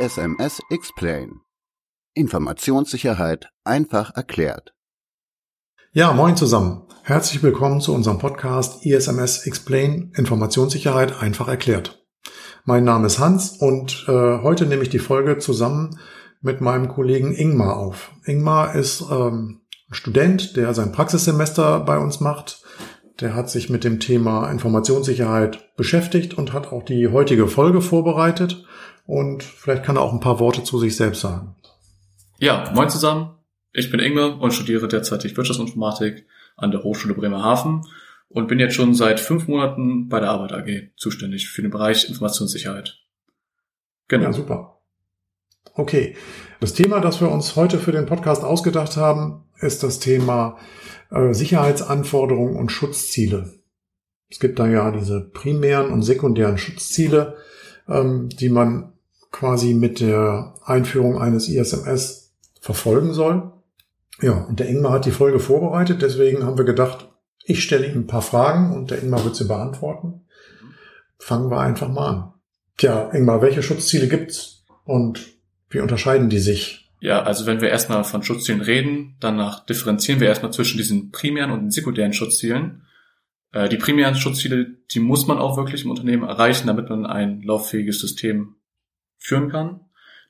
ISMS Explain. Informationssicherheit einfach erklärt. Ja, moin zusammen. Herzlich willkommen zu unserem Podcast ISMS Explain Informationssicherheit einfach erklärt. Mein Name ist Hans und äh, heute nehme ich die Folge zusammen mit meinem Kollegen Ingmar auf. Ingmar ist ähm, Student, der sein Praxissemester bei uns macht. Der hat sich mit dem Thema Informationssicherheit beschäftigt und hat auch die heutige Folge vorbereitet. Und vielleicht kann er auch ein paar Worte zu sich selbst sagen. Ja, moin zusammen. Ich bin Ingmar und studiere derzeit Wirtschaftsinformatik an der Hochschule Bremerhaven und bin jetzt schon seit fünf Monaten bei der Arbeit AG zuständig für den Bereich Informationssicherheit. Genau. Ja, super. Okay. Das Thema, das wir uns heute für den Podcast ausgedacht haben, ist das Thema äh, Sicherheitsanforderungen und Schutzziele. Es gibt da ja diese primären und sekundären Schutzziele, ähm, die man quasi mit der Einführung eines ISMS verfolgen soll. Ja, und der Ingmar hat die Folge vorbereitet, deswegen haben wir gedacht, ich stelle ihm ein paar Fragen und der Ingmar wird sie beantworten. Fangen wir einfach mal an. Tja, Ingmar, welche Schutzziele gibt's und wie unterscheiden die sich? Ja, also wenn wir erstmal von Schutzzielen reden, danach differenzieren wir erstmal zwischen diesen primären und den sekundären Schutzzielen. Äh, die primären Schutzziele, die muss man auch wirklich im Unternehmen erreichen, damit man ein lauffähiges System führen kann.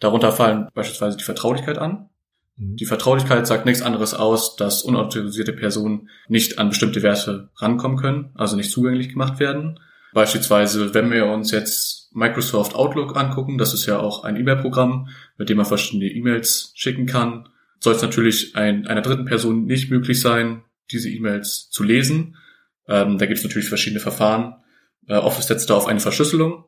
Darunter fallen beispielsweise die Vertraulichkeit an. Mhm. Die Vertraulichkeit sagt nichts anderes aus, dass unautorisierte Personen nicht an bestimmte Werte rankommen können, also nicht zugänglich gemacht werden. Beispielsweise, wenn wir uns jetzt Microsoft Outlook angucken, das ist ja auch ein E-Mail-Programm, mit dem man verschiedene E-Mails schicken kann, soll es natürlich ein, einer dritten Person nicht möglich sein, diese E-Mails zu lesen. Ähm, da gibt es natürlich verschiedene Verfahren. Äh, Office setzt da auf eine Verschlüsselung,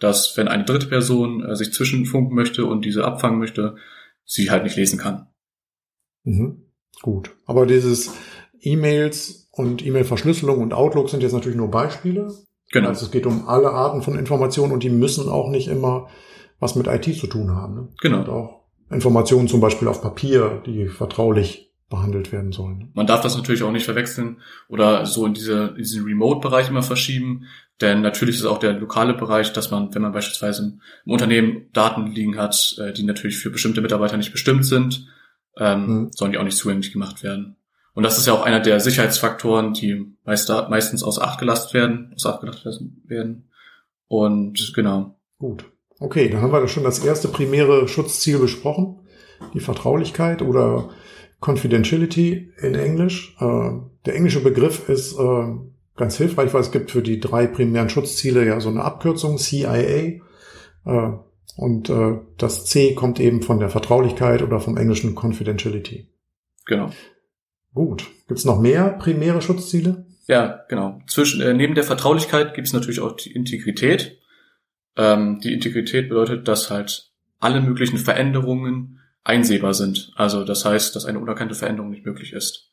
dass wenn eine dritte Person äh, sich zwischenfunken möchte und diese abfangen möchte, sie halt nicht lesen kann. Mhm. Gut. Aber dieses E-Mails und E-Mail-Verschlüsselung und Outlook sind jetzt natürlich nur Beispiele. Genau. Also es geht um alle Arten von Informationen und die müssen auch nicht immer was mit IT zu tun haben. Ne? Genau. Und auch Informationen zum Beispiel auf Papier, die vertraulich behandelt werden sollen. Man darf das natürlich auch nicht verwechseln oder so in, diese, in diesen Remote-Bereich immer verschieben, denn natürlich ist auch der lokale Bereich, dass man, wenn man beispielsweise im Unternehmen Daten liegen hat, äh, die natürlich für bestimmte Mitarbeiter nicht bestimmt sind, ähm, mhm. sollen die auch nicht zugänglich gemacht werden. Und das ist ja auch einer der Sicherheitsfaktoren, die meist, meistens aus Acht gelastet werden, aus Acht gelastet werden. Und genau. Gut. Okay, dann haben wir schon das erste primäre Schutzziel besprochen. Die Vertraulichkeit oder Confidentiality in Englisch. Äh, der englische Begriff ist äh, ganz hilfreich, weil es gibt für die drei primären Schutzziele ja so eine Abkürzung, CIA. Äh, und das C kommt eben von der Vertraulichkeit oder vom englischen Confidentiality. Genau. Gut. Gibt es noch mehr primäre Schutzziele? Ja, genau. Zwischen, äh, neben der Vertraulichkeit gibt es natürlich auch die Integrität. Ähm, die Integrität bedeutet, dass halt alle möglichen Veränderungen einsehbar sind. Also das heißt, dass eine unerkannte Veränderung nicht möglich ist.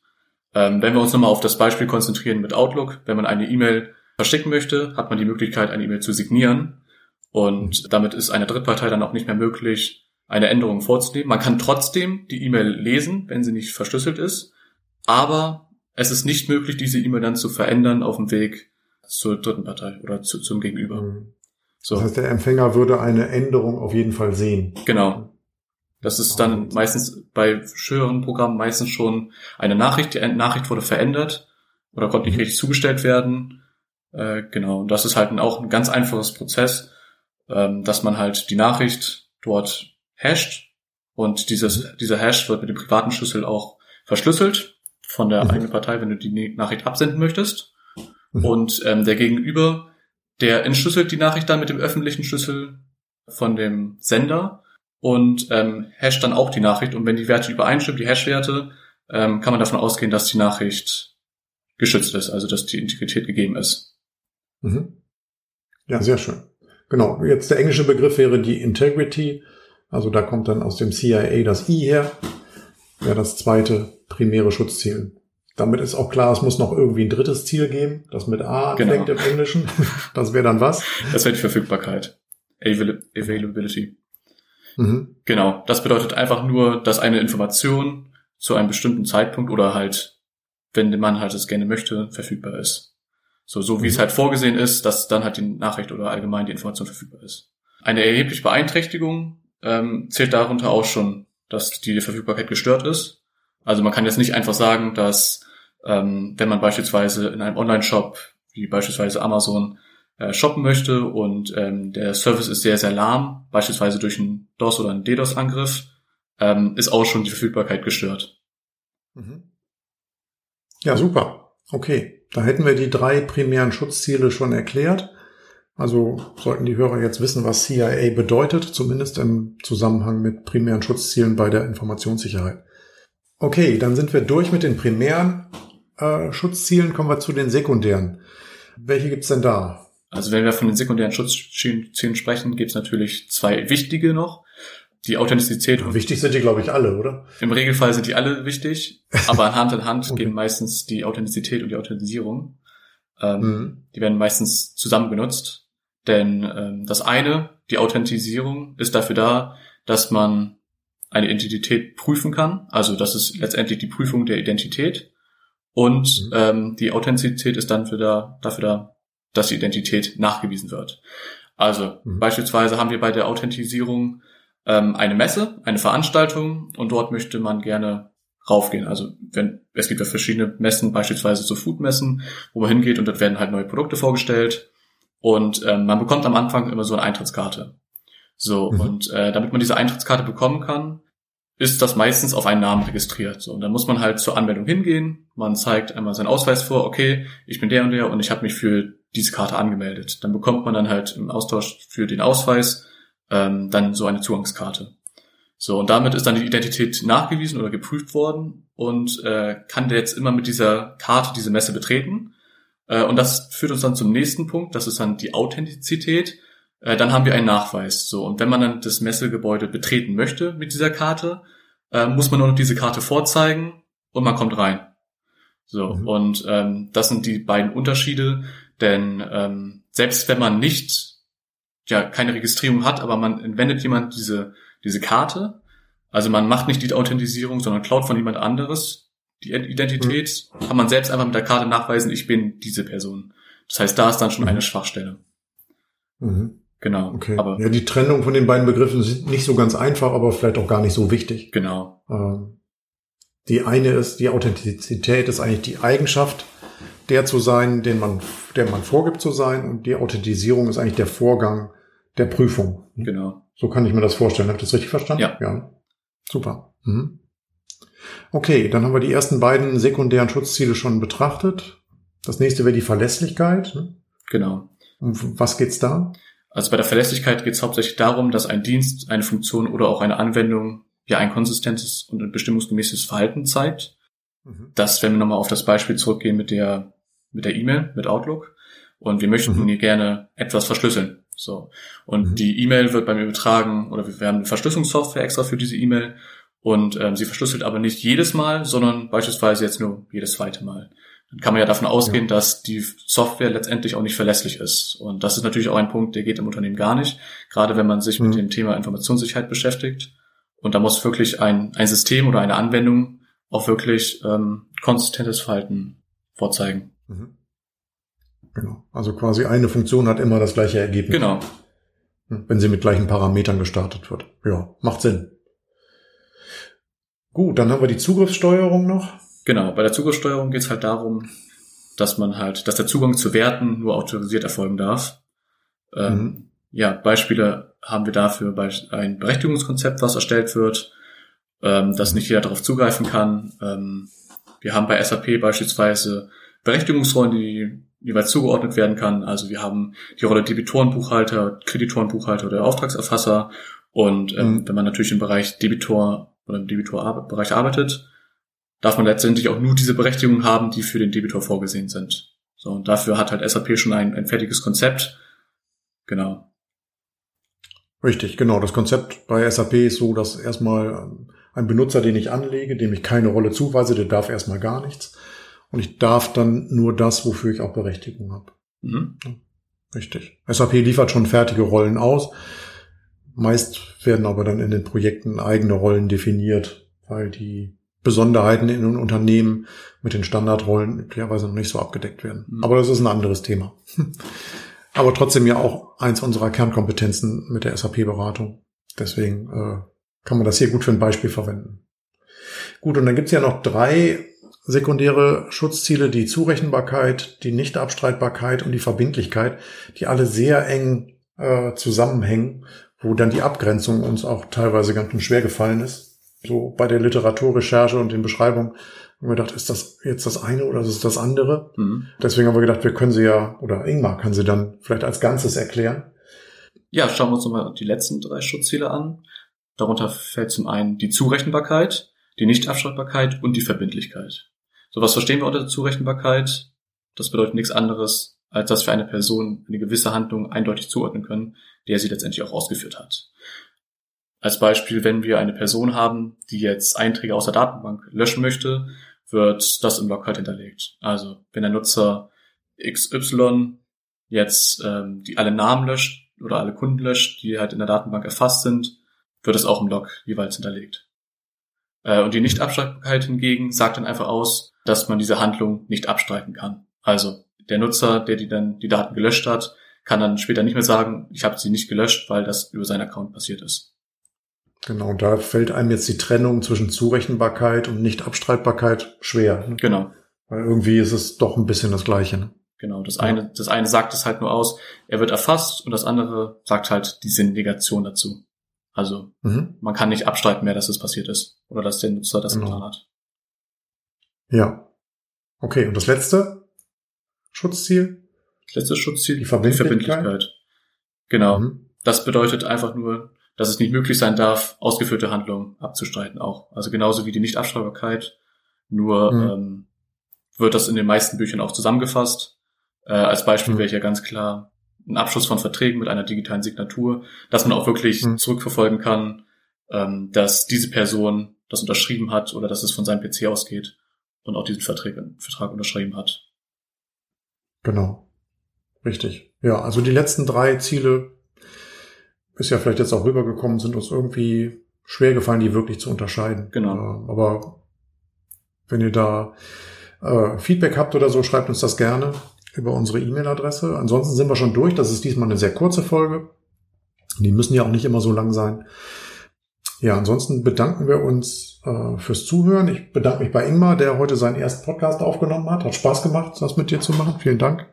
Ähm, wenn wir uns nochmal auf das Beispiel konzentrieren mit Outlook, wenn man eine E-Mail verschicken möchte, hat man die Möglichkeit, eine E-Mail zu signieren. Und damit ist einer Drittpartei dann auch nicht mehr möglich, eine Änderung vorzunehmen. Man kann trotzdem die E-Mail lesen, wenn sie nicht verschlüsselt ist aber es ist nicht möglich, diese E-Mail dann zu verändern auf dem Weg zur dritten Partei oder zu, zum Gegenüber. Mhm. So. Das heißt, der Empfänger würde eine Änderung auf jeden Fall sehen. Genau. Das ist dann meistens bei höheren Programmen meistens schon eine Nachricht. Die Nachricht wurde verändert oder konnte nicht mhm. richtig zugestellt werden. Äh, genau. Und das ist halt auch ein ganz einfaches Prozess, ähm, dass man halt die Nachricht dort hasht und dieses, mhm. dieser Hash wird mit dem privaten Schlüssel auch verschlüsselt von der mhm. eigenen Partei, wenn du die Nachricht absenden möchtest. Mhm. Und ähm, der Gegenüber, der entschlüsselt die Nachricht dann mit dem öffentlichen Schlüssel von dem Sender und ähm, hasht dann auch die Nachricht. Und wenn die Werte übereinstimmen, die Hash-Werte, ähm, kann man davon ausgehen, dass die Nachricht geschützt ist, also dass die Integrität gegeben ist. Mhm. Ja, sehr schön. Genau. Jetzt der englische Begriff wäre die Integrity. Also da kommt dann aus dem CIA das I her. Wäre das zweite primäre Schutzziel. Damit ist auch klar, es muss noch irgendwie ein drittes Ziel geben, das mit A anfängt genau. im Englischen. Das wäre dann was? Das wäre die Verfügbarkeit. Availability. Mhm. Genau. Das bedeutet einfach nur, dass eine Information zu einem bestimmten Zeitpunkt oder halt, wenn der Mann halt es gerne möchte, verfügbar ist. So, so wie mhm. es halt vorgesehen ist, dass dann halt die Nachricht oder allgemein die Information verfügbar ist. Eine erhebliche Beeinträchtigung ähm, zählt darunter auch schon, dass die Verfügbarkeit gestört ist. Also man kann jetzt nicht einfach sagen, dass ähm, wenn man beispielsweise in einem Online-Shop wie beispielsweise Amazon äh, shoppen möchte und ähm, der Service ist sehr, sehr lahm, beispielsweise durch einen DOS oder einen DDoS-Angriff, ähm, ist auch schon die Verfügbarkeit gestört. Mhm. Ja, super. Okay, da hätten wir die drei primären Schutzziele schon erklärt. Also sollten die Hörer jetzt wissen, was CIA bedeutet, zumindest im Zusammenhang mit primären Schutzzielen bei der Informationssicherheit. Okay, dann sind wir durch mit den primären äh, Schutzzielen, kommen wir zu den sekundären. Welche gibt's denn da? Also wenn wir von den sekundären Schutzzielen sprechen, gibt's natürlich zwei wichtige noch. Die Authentizität. Ja, wichtig sind die, glaube ich, alle, oder? Im Regelfall sind die alle wichtig, aber Hand in Hand okay. gehen meistens die Authentizität und die Authentisierung. Ähm, mhm. Die werden meistens zusammen benutzt. Denn ähm, das eine, die Authentisierung, ist dafür da, dass man eine Identität prüfen kann. Also das ist letztendlich die Prüfung der Identität. Und mhm. ähm, die Authentizität ist dann für da, dafür da, dass die Identität nachgewiesen wird. Also mhm. beispielsweise haben wir bei der Authentisierung ähm, eine Messe, eine Veranstaltung und dort möchte man gerne raufgehen. Also wenn es gibt ja verschiedene Messen, beispielsweise so Foodmessen, wo man hingeht und dort werden halt neue Produkte vorgestellt und ähm, man bekommt am Anfang immer so eine Eintrittskarte. So mhm. und äh, damit man diese Eintrittskarte bekommen kann, ist das meistens auf einen Namen registriert. So, und dann muss man halt zur Anmeldung hingehen. Man zeigt einmal seinen Ausweis vor, okay, ich bin der und der und ich habe mich für diese Karte angemeldet. Dann bekommt man dann halt im Austausch für den Ausweis ähm, dann so eine Zugangskarte. So, und damit ist dann die Identität nachgewiesen oder geprüft worden und äh, kann der jetzt immer mit dieser Karte diese Messe betreten. Äh, und das führt uns dann zum nächsten Punkt, das ist dann die Authentizität. Äh, dann haben wir einen Nachweis. So, und wenn man dann das Messegebäude betreten möchte mit dieser Karte, äh, muss man nur noch diese Karte vorzeigen und man kommt rein. So, mhm. und ähm, das sind die beiden Unterschiede, denn ähm, selbst wenn man nicht, ja, keine Registrierung hat, aber man entwendet jemand diese, diese Karte, also man macht nicht die Authentisierung, sondern klaut von jemand anderes die Identität, mhm. kann man selbst einfach mit der Karte nachweisen, ich bin diese Person. Das heißt, da ist dann schon mhm. eine Schwachstelle. Mhm. Genau. Okay. Aber ja, die Trennung von den beiden Begriffen ist nicht so ganz einfach, aber vielleicht auch gar nicht so wichtig. Genau. Ähm, die eine ist, die Authentizität ist eigentlich die Eigenschaft, der zu sein, den man, der man vorgibt zu sein, und die Authentisierung ist eigentlich der Vorgang der Prüfung. Genau. So kann ich mir das vorstellen. Habe ich das richtig verstanden? Ja. ja. Super. Mhm. Okay, dann haben wir die ersten beiden sekundären Schutzziele schon betrachtet. Das nächste wäre die Verlässlichkeit. Ne? Genau. Um was geht's da? Also bei der Verlässlichkeit geht es hauptsächlich darum, dass ein Dienst, eine Funktion oder auch eine Anwendung ja ein konsistentes und ein bestimmungsgemäßes Verhalten zeigt. Mhm. Das, wenn wir nochmal auf das Beispiel zurückgehen mit der mit der E-Mail, mit Outlook, und wir möchten mhm. hier gerne etwas verschlüsseln. So. Und mhm. die E-Mail wird bei mir übertragen, oder wir haben eine Verschlüsselungssoftware extra für diese E-Mail und ähm, sie verschlüsselt aber nicht jedes Mal, sondern beispielsweise jetzt nur jedes zweite Mal dann kann man ja davon ausgehen, ja. dass die Software letztendlich auch nicht verlässlich ist. Und das ist natürlich auch ein Punkt, der geht im Unternehmen gar nicht, gerade wenn man sich mhm. mit dem Thema Informationssicherheit beschäftigt. Und da muss wirklich ein, ein System oder eine Anwendung auch wirklich ähm, konsistentes Verhalten vorzeigen. Mhm. Genau. Also quasi eine Funktion hat immer das gleiche Ergebnis. Genau. Hm, wenn sie mit gleichen Parametern gestartet wird. Ja, macht Sinn. Gut, dann haben wir die Zugriffssteuerung noch. Genau, bei der Zugriffssteuerung geht es halt darum, dass man halt, dass der Zugang zu Werten nur autorisiert erfolgen darf. Ähm, mhm. Ja, Beispiele haben wir dafür bei ein Berechtigungskonzept, was erstellt wird, ähm, dass nicht jeder darauf zugreifen kann. Ähm, wir haben bei SAP beispielsweise Berechtigungsrollen, die jeweils zugeordnet werden kann. Also wir haben die Rolle Debitorenbuchhalter, Kreditorenbuchhalter oder Auftragserfasser. Und ähm, mhm. wenn man natürlich im Bereich Debitor oder im Debitorbereich arbeitet, darf man letztendlich auch nur diese Berechtigungen haben, die für den Debitor vorgesehen sind. So, und dafür hat halt SAP schon ein, ein fertiges Konzept. Genau. Richtig, genau. Das Konzept bei SAP ist so, dass erstmal ähm, ein Benutzer, den ich anlege, dem ich keine Rolle zuweise, der darf erstmal gar nichts. Und ich darf dann nur das, wofür ich auch Berechtigung habe. Mhm. Richtig. SAP liefert schon fertige Rollen aus. Meist werden aber dann in den Projekten eigene Rollen definiert, weil die Besonderheiten in den Unternehmen mit den Standardrollen möglicherweise noch nicht so abgedeckt werden. Mhm. Aber das ist ein anderes Thema. aber trotzdem ja auch eins unserer Kernkompetenzen mit der SAP-Beratung. Deswegen äh, kann man das hier gut für ein Beispiel verwenden. Gut, und dann gibt's ja noch drei sekundäre Schutzziele, die Zurechenbarkeit, die Nichtabstreitbarkeit und die Verbindlichkeit, die alle sehr eng äh, zusammenhängen, wo dann die Abgrenzung uns auch teilweise ganz schwer gefallen ist. So bei der Literaturrecherche und den Beschreibungen haben wir gedacht, ist das jetzt das eine oder ist das andere? Mhm. Deswegen haben wir gedacht, wir können sie ja, oder Ingmar kann sie dann vielleicht als Ganzes erklären. Ja, schauen wir uns nochmal die letzten drei Schutzziele an. Darunter fällt zum einen die Zurechenbarkeit, die Nichtabstreitbarkeit und die Verbindlichkeit. So was verstehen wir unter Zurechenbarkeit? Das bedeutet nichts anderes, als dass wir eine Person eine gewisse Handlung eindeutig zuordnen können, der sie letztendlich auch ausgeführt hat. Als Beispiel, wenn wir eine Person haben, die jetzt Einträge aus der Datenbank löschen möchte, wird das im Log halt hinterlegt. Also wenn der Nutzer XY jetzt ähm, die alle Namen löscht oder alle Kunden löscht, die halt in der Datenbank erfasst sind, wird es auch im Log jeweils hinterlegt. Äh, und die Nichtabstreitbarkeit hingegen sagt dann einfach aus, dass man diese Handlung nicht abstreiten kann. Also der Nutzer, der die dann die Daten gelöscht hat, kann dann später nicht mehr sagen, ich habe sie nicht gelöscht, weil das über seinen Account passiert ist. Genau, da fällt einem jetzt die Trennung zwischen Zurechenbarkeit und Nichtabstreitbarkeit schwer. Ne? Genau. Weil irgendwie ist es doch ein bisschen das Gleiche. Ne? Genau, das eine, das eine sagt es halt nur aus, er wird erfasst und das andere sagt halt die Sinnegation dazu. Also mhm. man kann nicht abstreiten mehr, dass es passiert ist oder dass der Nutzer das genau. getan hat. Ja. Okay, und das letzte Schutzziel? Das letzte Schutzziel? Die Verbindlichkeit. Die Verbindlichkeit. Genau. Mhm. Das bedeutet einfach nur, dass es nicht möglich sein darf, ausgeführte Handlungen abzustreiten auch. Also genauso wie die Nichtabstreitbarkeit. Nur mhm. ähm, wird das in den meisten Büchern auch zusammengefasst. Äh, als Beispiel mhm. wäre ich ja ganz klar ein Abschluss von Verträgen mit einer digitalen Signatur, dass man auch wirklich mhm. zurückverfolgen kann, ähm, dass diese Person das unterschrieben hat oder dass es von seinem PC ausgeht und auch diesen Vertrag, Vertrag unterschrieben hat. Genau. Richtig. Ja, also die letzten drei Ziele ist ja vielleicht jetzt auch rübergekommen, sind uns irgendwie schwer gefallen, die wirklich zu unterscheiden. Genau. Äh, aber wenn ihr da äh, Feedback habt oder so, schreibt uns das gerne über unsere E-Mail-Adresse. Ansonsten sind wir schon durch. Das ist diesmal eine sehr kurze Folge. Die müssen ja auch nicht immer so lang sein. Ja, ansonsten bedanken wir uns äh, fürs Zuhören. Ich bedanke mich bei Ingmar, der heute seinen ersten Podcast aufgenommen hat. Hat Spaß gemacht, das mit dir zu machen. Vielen Dank.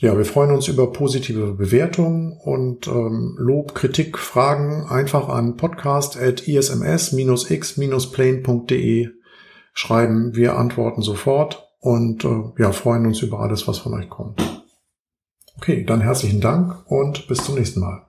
Ja, wir freuen uns über positive Bewertungen und ähm, Lob, Kritik, Fragen einfach an podcast.isms-x-plane.de schreiben. Wir antworten sofort und äh, ja, freuen uns über alles, was von euch kommt. Okay, dann herzlichen Dank und bis zum nächsten Mal.